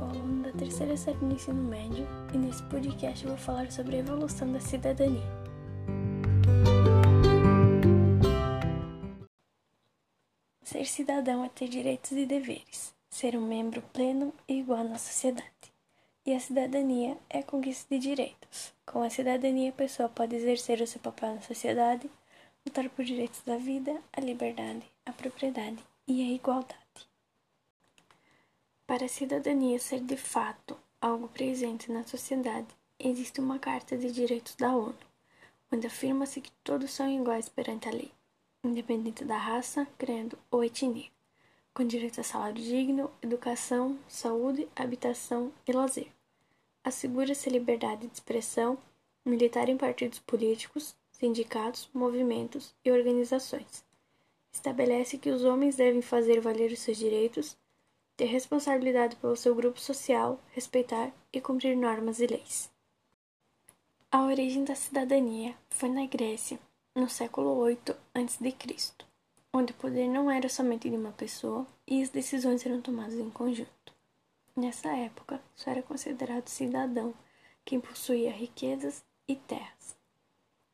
sou da terceira série do ensino médio e nesse podcast eu vou falar sobre a evolução da cidadania. Ser cidadão é ter direitos e deveres, ser um membro pleno e igual na sociedade. E a cidadania é a conquista de direitos. Com a cidadania, a pessoa pode exercer o seu papel na sociedade, lutar por direitos da vida, a liberdade, a propriedade e a igualdade. Para a cidadania ser de fato algo presente na sociedade, existe uma Carta de Direitos da ONU, onde afirma-se que todos são iguais perante a lei, independente da raça, credo ou etnia, com direito a salário digno, educação, saúde, habitação e lazer. Assegura-se a liberdade de expressão, militar em partidos políticos, sindicatos, movimentos e organizações. Estabelece que os homens devem fazer valer os seus direitos ter responsabilidade pelo seu grupo social, respeitar e cumprir normas e leis. A origem da cidadania foi na Grécia, no século VIII a.C., onde o poder não era somente de uma pessoa e as decisões eram tomadas em conjunto. Nessa época, só era considerado cidadão quem possuía riquezas e terras.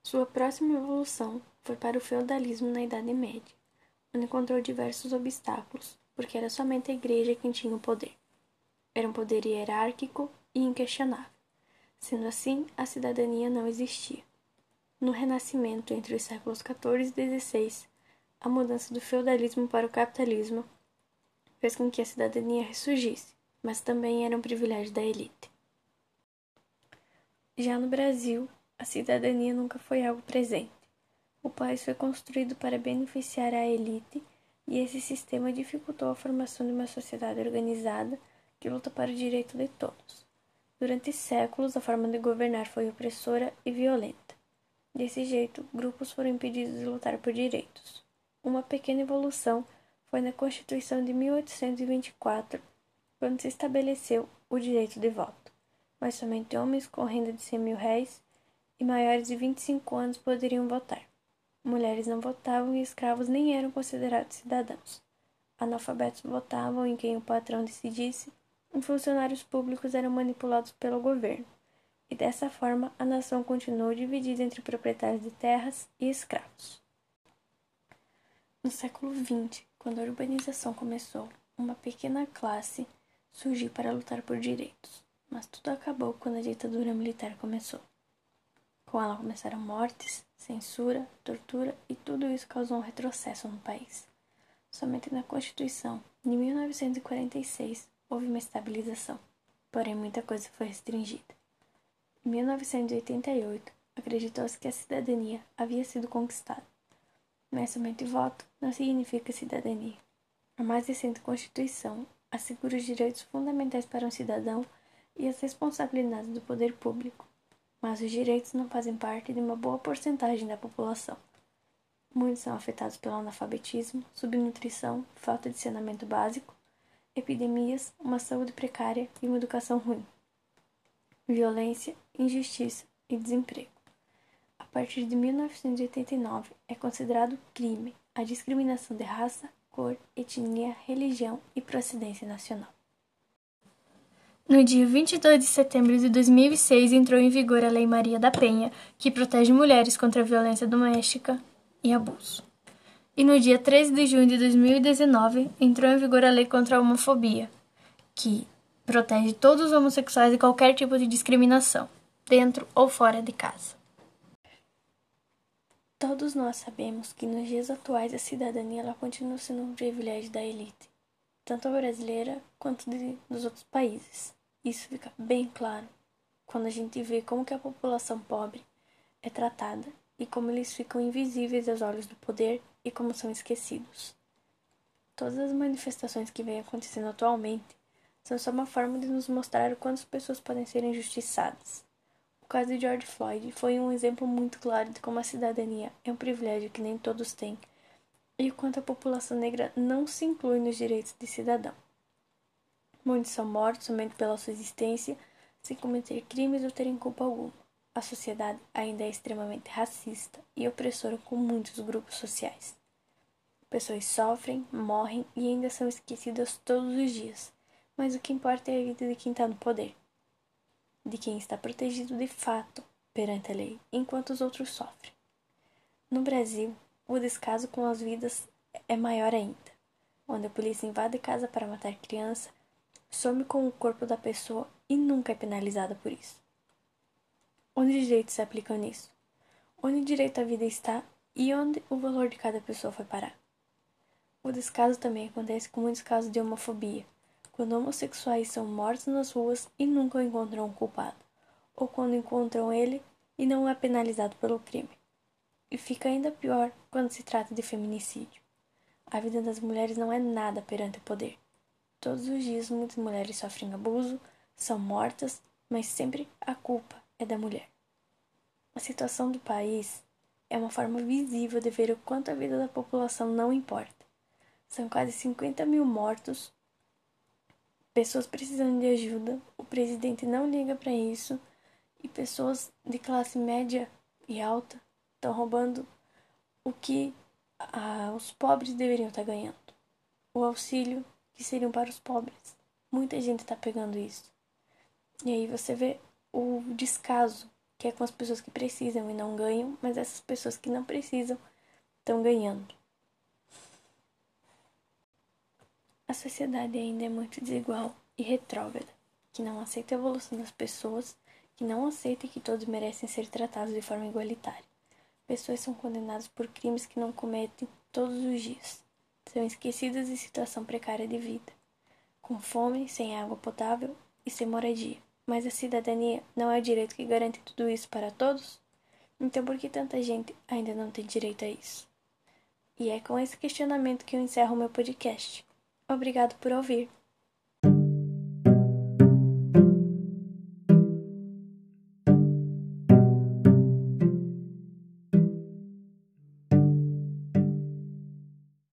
Sua próxima evolução foi para o feudalismo na Idade Média, onde encontrou diversos obstáculos, porque era somente a igreja quem tinha o poder. Era um poder hierárquico e inquestionável. Sendo assim, a cidadania não existia. No Renascimento, entre os séculos XIV e XVI, a mudança do feudalismo para o capitalismo fez com que a cidadania ressurgisse, mas também era um privilégio da elite. Já no Brasil, a cidadania nunca foi algo presente. O país foi construído para beneficiar a elite e esse sistema dificultou a formação de uma sociedade organizada que luta para o direito de todos. Durante séculos, a forma de governar foi opressora e violenta. Desse jeito, grupos foram impedidos de lutar por direitos. Uma pequena evolução foi na Constituição de 1824, quando se estabeleceu o direito de voto, mas somente homens com renda de 100 mil réis e maiores de 25 anos poderiam votar. Mulheres não votavam e escravos nem eram considerados cidadãos. Analfabetos votavam em quem o patrão decidisse, e funcionários públicos eram manipulados pelo governo. E dessa forma, a nação continuou dividida entre proprietários de terras e escravos. No século XX, quando a urbanização começou, uma pequena classe surgiu para lutar por direitos, mas tudo acabou quando a ditadura militar começou. Com ela começaram mortes, censura, tortura e tudo isso causou um retrocesso no país. Somente na Constituição, de 1946, houve uma estabilização, porém muita coisa foi restringida. Em 1988, acreditou-se que a cidadania havia sido conquistada. Mas somente voto não significa cidadania. A mais recente Constituição assegura os direitos fundamentais para um cidadão e as responsabilidades do poder público mas os direitos não fazem parte de uma boa porcentagem da população. Muitos são afetados pelo analfabetismo, subnutrição, falta de saneamento básico, epidemias, uma saúde precária e uma educação ruim, violência, injustiça e desemprego. A partir de 1989 é considerado crime a discriminação de raça, cor, etnia, religião e procedência nacional. No dia 22 de setembro de 2006 entrou em vigor a Lei Maria da Penha, que protege mulheres contra a violência doméstica e abuso. E no dia 13 de junho de 2019 entrou em vigor a Lei contra a Homofobia, que protege todos os homossexuais de qualquer tipo de discriminação, dentro ou fora de casa. Todos nós sabemos que nos dias atuais a cidadania ela continua sendo um privilégio da elite, tanto a brasileira quanto de, dos outros países. Isso fica bem claro quando a gente vê como que a população pobre é tratada e como eles ficam invisíveis aos olhos do poder e como são esquecidos. Todas as manifestações que vêm acontecendo atualmente são só uma forma de nos mostrar o quanto as pessoas podem ser injustiçadas. O caso de George Floyd foi um exemplo muito claro de como a cidadania é um privilégio que nem todos têm e quanto a população negra não se inclui nos direitos de cidadão. Muitos são mortos somente pela sua existência, sem cometer crimes ou terem culpa alguma. A sociedade ainda é extremamente racista e opressora com muitos grupos sociais. Pessoas sofrem, morrem e ainda são esquecidas todos os dias, mas o que importa é a vida de quem está no poder, de quem está protegido de fato perante a lei, enquanto os outros sofrem. No Brasil, o descaso com as vidas é maior ainda, onde a polícia invade casa para matar criança, some com o corpo da pessoa e nunca é penalizada por isso. Onde os direitos se aplicam nisso? Onde direito à vida está e onde o valor de cada pessoa foi parar? O descaso também acontece com muitos casos de homofobia, quando homossexuais são mortos nas ruas e nunca encontram um culpado, ou quando encontram ele e não é penalizado pelo crime. E fica ainda pior quando se trata de feminicídio. A vida das mulheres não é nada perante o poder. Todos os dias muitas mulheres sofrem abuso, são mortas, mas sempre a culpa é da mulher. A situação do país é uma forma visível de ver o quanto a vida da população não importa. São quase 50 mil mortos, pessoas precisando de ajuda, o presidente não liga para isso e pessoas de classe média e alta estão roubando o que ah, os pobres deveriam estar tá ganhando. O auxílio que seriam para os pobres. Muita gente está pegando isso. E aí você vê o descaso que é com as pessoas que precisam e não ganham, mas essas pessoas que não precisam estão ganhando. A sociedade ainda é muito desigual e retrógrada, que não aceita a evolução das pessoas, que não aceita que todos merecem ser tratados de forma igualitária. Pessoas são condenadas por crimes que não cometem todos os dias. São esquecidas em situação precária de vida, com fome, sem água potável e sem moradia. Mas a cidadania não é o direito que garante tudo isso para todos? Então por que tanta gente ainda não tem direito a isso? E é com esse questionamento que eu encerro meu podcast. Obrigado por ouvir.